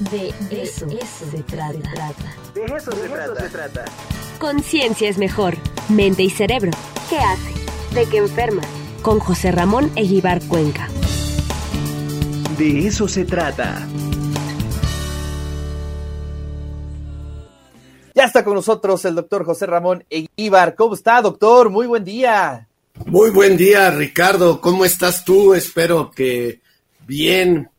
De eso, se, trata. De eso, se, trata. se trata. Conciencia es mejor. Mente y cerebro. ¿Qué hace? ¿De qué enferma? Con José Ramón Eguibar Cuenca. De eso se trata. Ya está con nosotros el doctor José Ramón Eguíbar. ¿Cómo está, doctor? Muy buen día. Muy buen día, Ricardo. ¿Cómo estás tú? Espero que bien.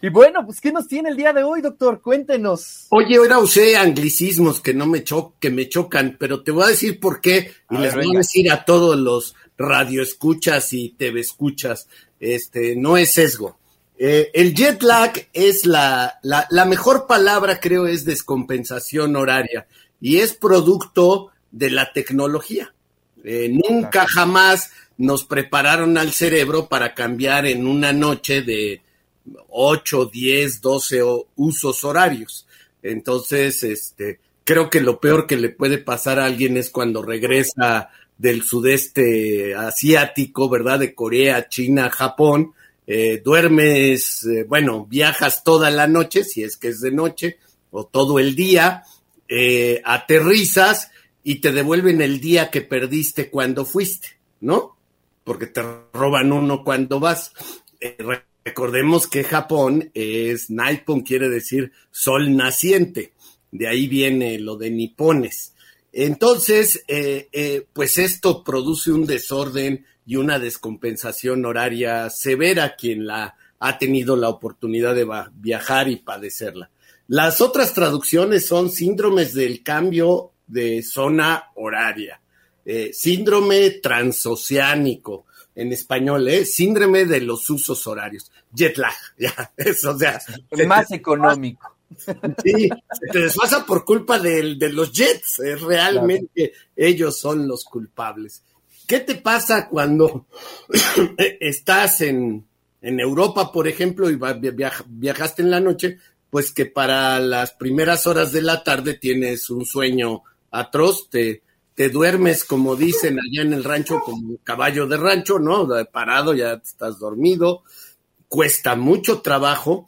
Y bueno, pues ¿qué nos tiene el día de hoy, doctor? Cuéntenos. Oye, ahora usé anglicismos que no me cho que me chocan, pero te voy a decir por qué y les voy a decir a todos los radioescuchas y TV escuchas, este, no es sesgo. Eh, el jet lag es la, la, la mejor palabra, creo, es descompensación horaria y es producto de la tecnología. Eh, nunca jamás nos prepararon al cerebro para cambiar en una noche de 8, 10, 12 usos horarios. Entonces, este, creo que lo peor que le puede pasar a alguien es cuando regresa del sudeste asiático, ¿verdad? De Corea, China, Japón. Eh, duermes, eh, bueno, viajas toda la noche, si es que es de noche, o todo el día, eh, aterrizas y te devuelven el día que perdiste cuando fuiste, ¿no? Porque te roban uno cuando vas. Recordemos que Japón es Naipon, quiere decir sol naciente. De ahí viene lo de nipones. Entonces, eh, eh, pues esto produce un desorden y una descompensación horaria severa quien la ha tenido la oportunidad de viajar y padecerla. Las otras traducciones son síndromes del cambio de zona horaria, eh, síndrome transoceánico, en español, ¿eh? Síndrome de los usos horarios, jet lag, ya, eso, o sea. Más económico. Sí, se te desfasa por culpa de, de los jets, ¿eh? realmente ellos son los culpables. ¿Qué te pasa cuando estás en, en Europa, por ejemplo, y viajaste en la noche? Pues que para las primeras horas de la tarde tienes un sueño atroz, te, te duermes, como dicen allá en el rancho, como caballo de rancho, ¿no? Parado, ya estás dormido, cuesta mucho trabajo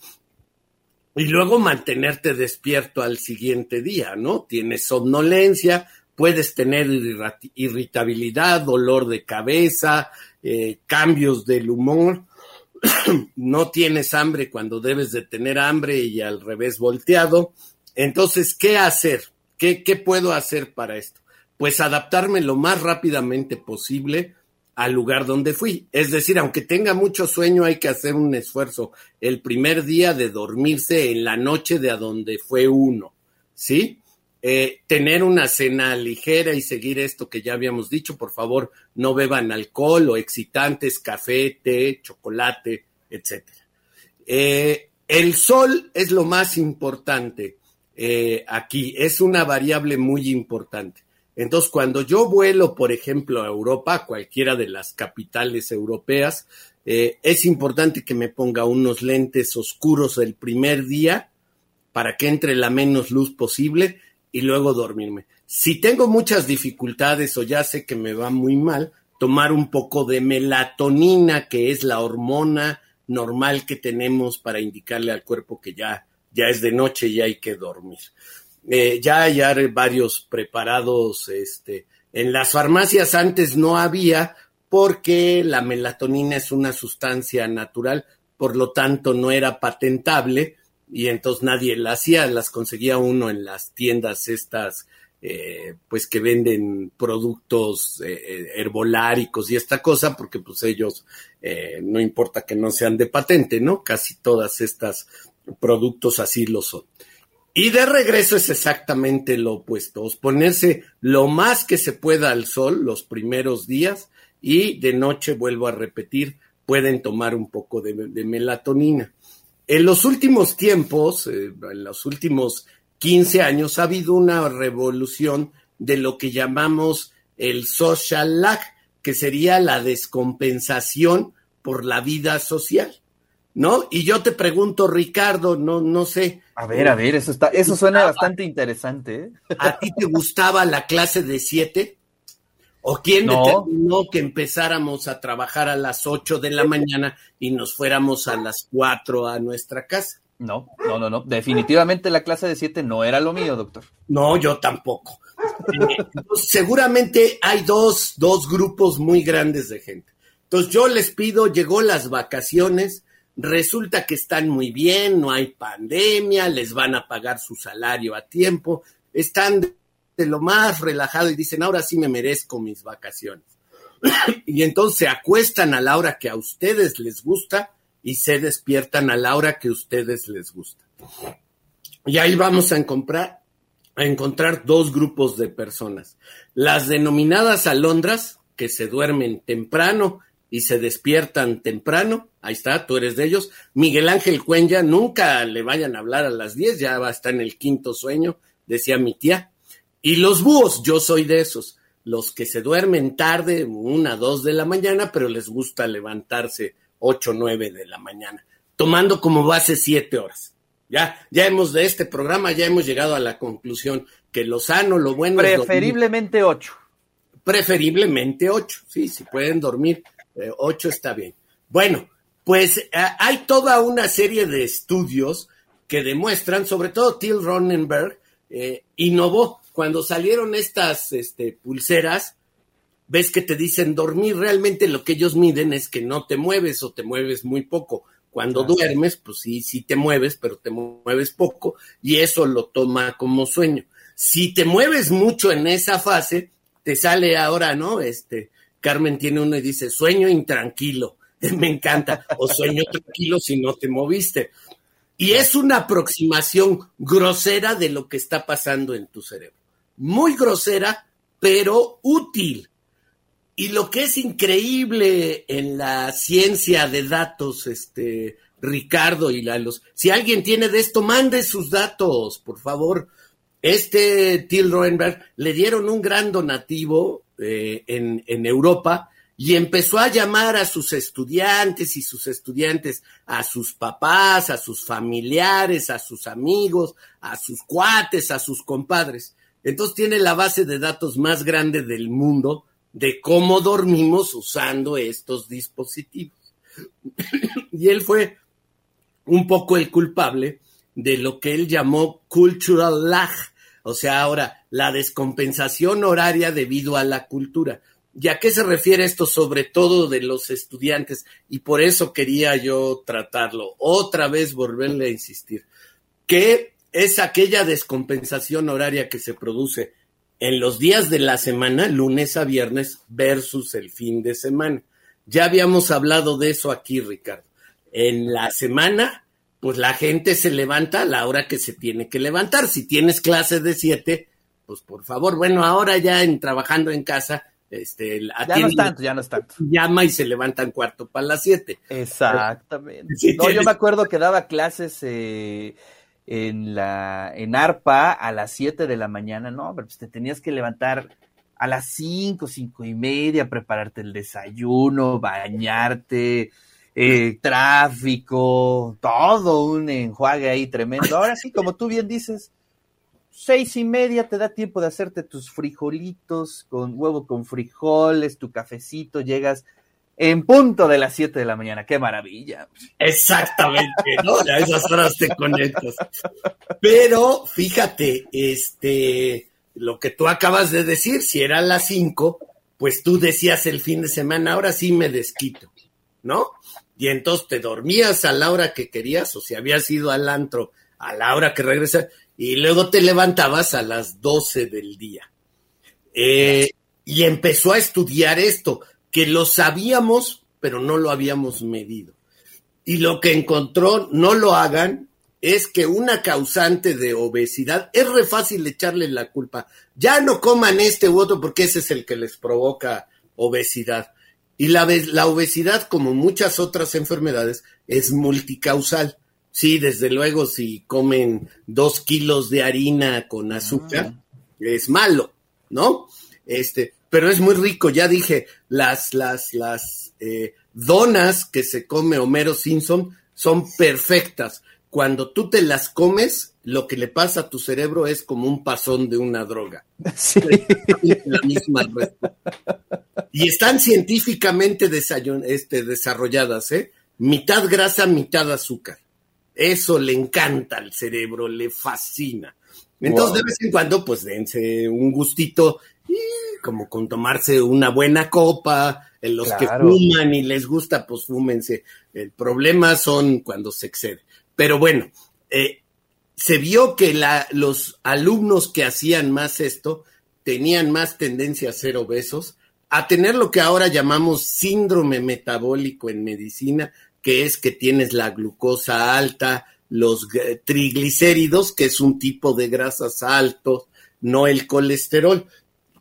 y luego mantenerte despierto al siguiente día, ¿no? Tienes somnolencia, puedes tener irritabilidad, dolor de cabeza, eh, cambios del humor, no tienes hambre cuando debes de tener hambre y al revés volteado. Entonces, ¿qué hacer? ¿Qué, ¿Qué puedo hacer para esto? Pues adaptarme lo más rápidamente posible al lugar donde fui. Es decir, aunque tenga mucho sueño, hay que hacer un esfuerzo el primer día de dormirse en la noche de a donde fue uno, ¿sí? Eh, tener una cena ligera y seguir esto que ya habíamos dicho, por favor, no beban alcohol o excitantes, café, té, chocolate, etc. Eh, el sol es lo más importante eh, aquí, es una variable muy importante. Entonces, cuando yo vuelo, por ejemplo, a Europa, cualquiera de las capitales europeas, eh, es importante que me ponga unos lentes oscuros el primer día para que entre la menos luz posible y luego dormirme. Si tengo muchas dificultades o ya sé que me va muy mal, tomar un poco de melatonina, que es la hormona normal que tenemos para indicarle al cuerpo que ya, ya es de noche y hay que dormir. Eh, ya hay varios preparados, este, en las farmacias antes no había porque la melatonina es una sustancia natural, por lo tanto no era patentable y entonces nadie la hacía, las conseguía uno en las tiendas estas, eh, pues que venden productos eh, herboláricos y esta cosa, porque pues ellos no importa que no sean de patente, ¿no? Casi todas estas productos así lo son. Y de regreso es exactamente lo opuesto, ponerse lo más que se pueda al sol los primeros días y de noche, vuelvo a repetir, pueden tomar un poco de, melatonina. En los últimos tiempos, eh, en los últimos 15 años, ha habido una revolución de lo que llamamos el social lag, que sería la descompensación por la vida social. ¿no? Y yo te pregunto, Ricardo, no, no sé. A ver, a ver, eso está, eso suena bastante interesante. ¿eh? ¿A ti te gustaba la clase de siete? ¿O quién determinó que empezáramos a trabajar a las ocho de la mañana y nos fuéramos a las cuatro a nuestra casa? No, no, no, no. Definitivamente la clase de siete no era lo mío, doctor. No, yo tampoco. Eh, seguramente hay dos, dos grupos muy grandes de gente. Entonces yo les pido, llegó las vacaciones, resulta que están muy bien, no hay pandemia, les van a pagar su salario a tiempo, están de lo más relajado y dicen, ahora sí me merezco mis vacaciones. y entonces se acuestan a la hora que a ustedes les gusta y se despiertan a la hora que a ustedes les gusta. Y ahí vamos a encontrar, a encontrar dos grupos de personas. Las denominadas alondras, que se duermen temprano y se despiertan temprano. Ahí está, tú eres de ellos. Miguel Ángel Cuenya, nunca le vayan a hablar a las 10, ya va a estar en el quinto sueño, decía mi tía. Y los búhos, yo soy de esos, los que se duermen tarde, una, dos de la mañana, pero les gusta levantarse 8, 9 de la mañana, tomando como base 7 horas. Ya, ya hemos de este programa, ya hemos llegado a la conclusión que lo sano, lo bueno Preferiblemente 8. Preferiblemente 8, sí, si pueden dormir 8 eh, está bien. Bueno, pues eh, hay toda una serie de estudios que demuestran, sobre todo Till Ronenberg, eh, innovó cuando salieron estas este, pulseras, ves que te dicen dormir, realmente lo que ellos miden es que no te mueves o te mueves muy poco. Cuando duermes, pues sí, sí te mueves, pero te mueves poco y eso lo toma como sueño. Si te mueves mucho en esa fase, te sale ahora, ¿no? Este, Carmen tiene uno y dice, sueño intranquilo. Me encanta. O sueño tranquilo si no te moviste. Y es una aproximación grosera de lo que está pasando en tu cerebro. Muy grosera, pero útil. Y lo que es increíble en la ciencia de datos, este, Ricardo y Lalos, si alguien tiene de esto, mande sus datos, por favor. Este Till Roenberg le dieron un gran donativo eh, en, en Europa y empezó a llamar a sus estudiantes y sus estudiantes, a sus papás, a sus familiares, a sus amigos, a sus cuates, a sus compadres. Entonces tiene la base de datos más grande del mundo de cómo dormimos usando estos dispositivos. y él fue un poco el culpable de lo que él llamó cultural lag, o sea, ahora la descompensación horaria debido a la cultura. ¿Y a qué se refiere esto sobre todo de los estudiantes? Y por eso quería yo tratarlo, otra vez volverle a insistir, que es aquella descompensación horaria que se produce en los días de la semana, lunes a viernes, versus el fin de semana. Ya habíamos hablado de eso aquí, Ricardo. En la semana, pues la gente se levanta a la hora que se tiene que levantar. Si tienes clase de siete, pues por favor, bueno, ahora ya en trabajando en casa, este, ya no es tanto, ya no es tanto. Llama y se levantan cuarto para las siete. Exactamente. no, yo me acuerdo que daba clases eh, en la en ARPA a las 7 de la mañana, no, pero pues te tenías que levantar a las 5, cinco y media, prepararte el desayuno, bañarte, eh, tráfico, todo un enjuague ahí tremendo. Ahora sí, como tú bien dices, seis y media te da tiempo de hacerte tus frijolitos con huevo con frijoles, tu cafecito, llegas en punto de las 7 de la mañana. ¡Qué maravilla! Exactamente, ¿no? A esas horas te conectas. Pero fíjate, este, lo que tú acabas de decir, si era a las 5, pues tú decías el fin de semana, ahora sí me desquito, ¿no? Y entonces te dormías a la hora que querías, o si habías ido al antro a la hora que regresas, y luego te levantabas a las 12 del día. Eh, y empezó a estudiar esto que lo sabíamos, pero no lo habíamos medido. Y lo que encontró, no lo hagan, es que una causante de obesidad, es re fácil echarle la culpa. Ya no coman este u otro porque ese es el que les provoca obesidad. Y la, la obesidad, como muchas otras enfermedades, es multicausal. Sí, desde luego, si comen dos kilos de harina con azúcar, ah. es malo, ¿no? Este, pero es muy rico. Ya dije, las, las, las eh, donas que se come Homero Simpson son perfectas. Cuando tú te las comes, lo que le pasa a tu cerebro es como un pasón de una droga. Sí. La misma y están científicamente este, desarrolladas, ¿eh? Mitad grasa, mitad azúcar. Eso le encanta al cerebro, le fascina. Entonces, de vez en cuando, pues dense un gustito, como con tomarse una buena copa, en los que fuman y les gusta, pues fúmense. El problema son cuando se excede. Pero bueno, eh, se vio que los alumnos que hacían más esto tenían más tendencia a ser obesos, a tener lo que ahora llamamos síndrome metabólico en medicina, que es que tienes la glucosa alta, los triglicéridos, que es un tipo de grasas altos, no el colesterol.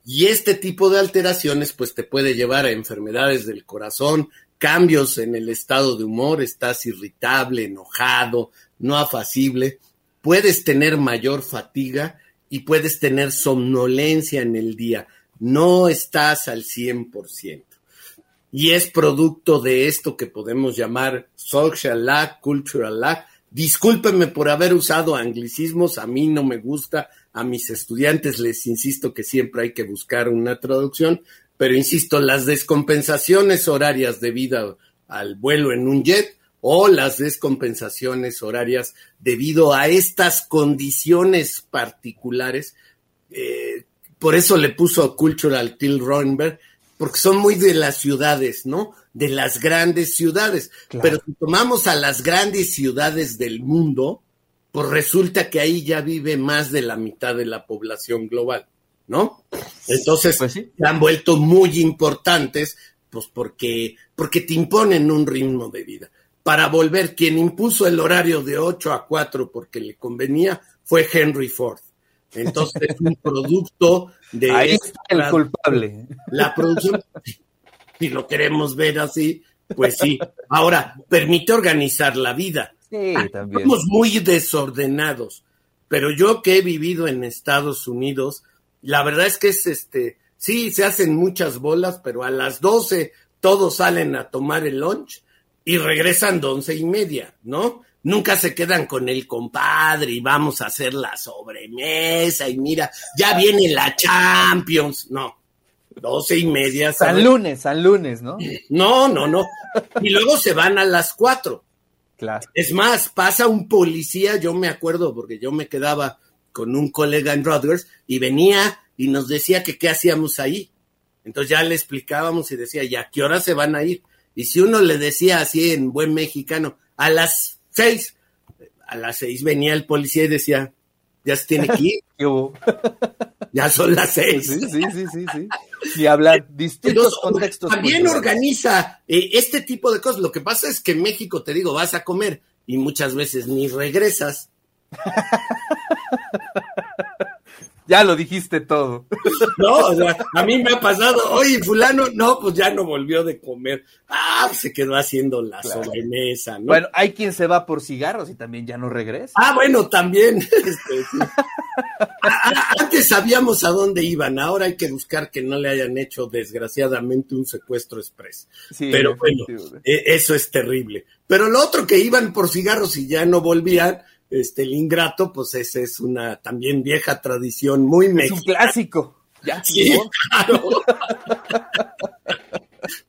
Y este tipo de alteraciones pues te puede llevar a enfermedades del corazón, cambios en el estado de humor, estás irritable, enojado, no afacible, puedes tener mayor fatiga y puedes tener somnolencia en el día. No estás al 100%. Y es producto de esto que podemos llamar social lag, cultural lag, Discúlpenme por haber usado anglicismos, a mí no me gusta, a mis estudiantes les insisto que siempre hay que buscar una traducción, pero insisto, las descompensaciones horarias debido al vuelo en un jet o las descompensaciones horarias debido a estas condiciones particulares, eh, por eso le puso Cultural Till Roenberg, porque son muy de las ciudades, ¿no? De las grandes ciudades. Pero si tomamos a las grandes ciudades del mundo, pues resulta que ahí ya vive más de la mitad de la población global, ¿no? Entonces, pues se han vuelto muy importantes, pues porque, porque te imponen un ritmo de vida. Para volver, quien impuso el horario de 8 a 4 porque le convenía fue Henry Ford. Entonces es un producto de... Ahí está el culpable. La producción, si lo queremos ver así, pues sí. Ahora, permite organizar la vida. Sí, también. Somos muy desordenados, pero yo que he vivido en Estados Unidos, la verdad es que es este, sí, se hacen muchas bolas, pero a las 12 todos salen a tomar el lunch y regresan once y media, ¿no? nunca se quedan con el compadre y vamos a hacer la sobremesa y mira, ya viene la Champions. No, doce y media. San lunes, San lunes, ¿no? No, no, no. Y luego se van a las cuatro. Claro. Es más, pasa un policía, yo me acuerdo porque yo me quedaba con un colega en Rutgers y venía y nos decía que qué hacíamos ahí. Entonces ya le explicábamos y decía, ¿y a qué hora se van a ir? Y si uno le decía así en buen mexicano, a las seis. A las seis venía el policía y decía, ya se tiene que ir. ya son las seis. Sí, sí, sí, sí, sí. Y hablar distintos contextos. También organiza eh, este tipo de cosas. Lo que pasa es que en México, te digo, vas a comer y muchas veces ni regresas. Ya lo dijiste todo. No, o sea, a mí me ha pasado, oye, fulano, no, pues ya no volvió de comer. Ah, pues se quedó haciendo la sobremesa, ¿no? Bueno, hay quien se va por cigarros y también ya no regresa. Ah, bueno, también. Este, antes sabíamos a dónde iban, ahora hay que buscar que no le hayan hecho desgraciadamente un secuestro express. Pero bueno, e, eso es terrible. Pero lo otro que iban por cigarros y ya no volvían, este, el ingrato, pues esa es una también vieja tradición muy mexicana. Es un clásico. Ya, sí, claro.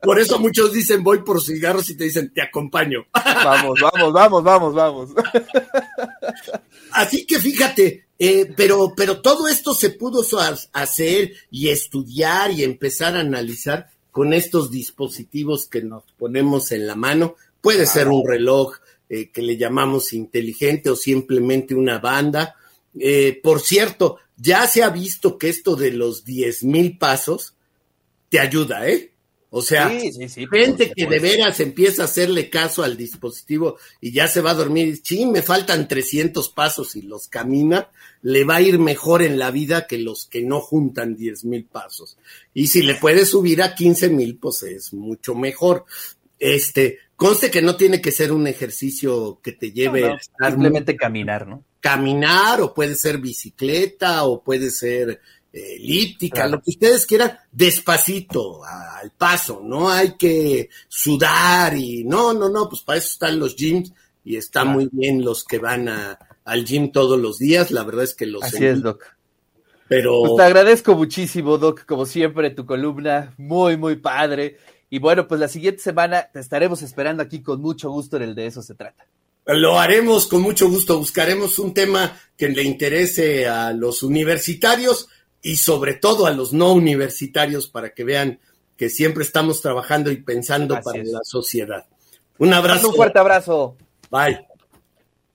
Por eso muchos dicen voy por cigarros y te dicen te acompaño. Vamos, vamos, vamos, vamos, vamos. Así que fíjate, eh, pero, pero todo esto se pudo hacer y estudiar y empezar a analizar con estos dispositivos que nos ponemos en la mano. Puede ser un reloj, eh, que le llamamos inteligente o simplemente una banda. Eh, por cierto, ya se ha visto que esto de los diez mil pasos te ayuda, ¿eh? O sea, gente que de veras empieza a hacerle caso al dispositivo y ya se va a dormir, sí, me faltan 300 pasos y los camina, le va a ir mejor en la vida que los que no juntan diez mil pasos. Y si le puede subir a quince mil, pues es mucho mejor. Este, conste que no tiene que ser un ejercicio que te lleve a simplemente caminar, ¿no? Caminar, o puede ser bicicleta, o puede ser eh, elíptica, lo que ustedes quieran, despacito, al paso, no hay que sudar y no, no, no, pues para eso están los gyms y están muy bien los que van a, al gym todos los días, la verdad es que los... Así es, Doc. Pero... Pues te agradezco muchísimo, Doc, como siempre, tu columna, muy, muy padre. Y bueno, pues la siguiente semana te estaremos esperando aquí con mucho gusto en el de eso se trata. Lo haremos con mucho gusto. Buscaremos un tema que le interese a los universitarios y sobre todo a los no universitarios para que vean que siempre estamos trabajando y pensando para la sociedad. Un abrazo. Un fuerte abrazo. Bye.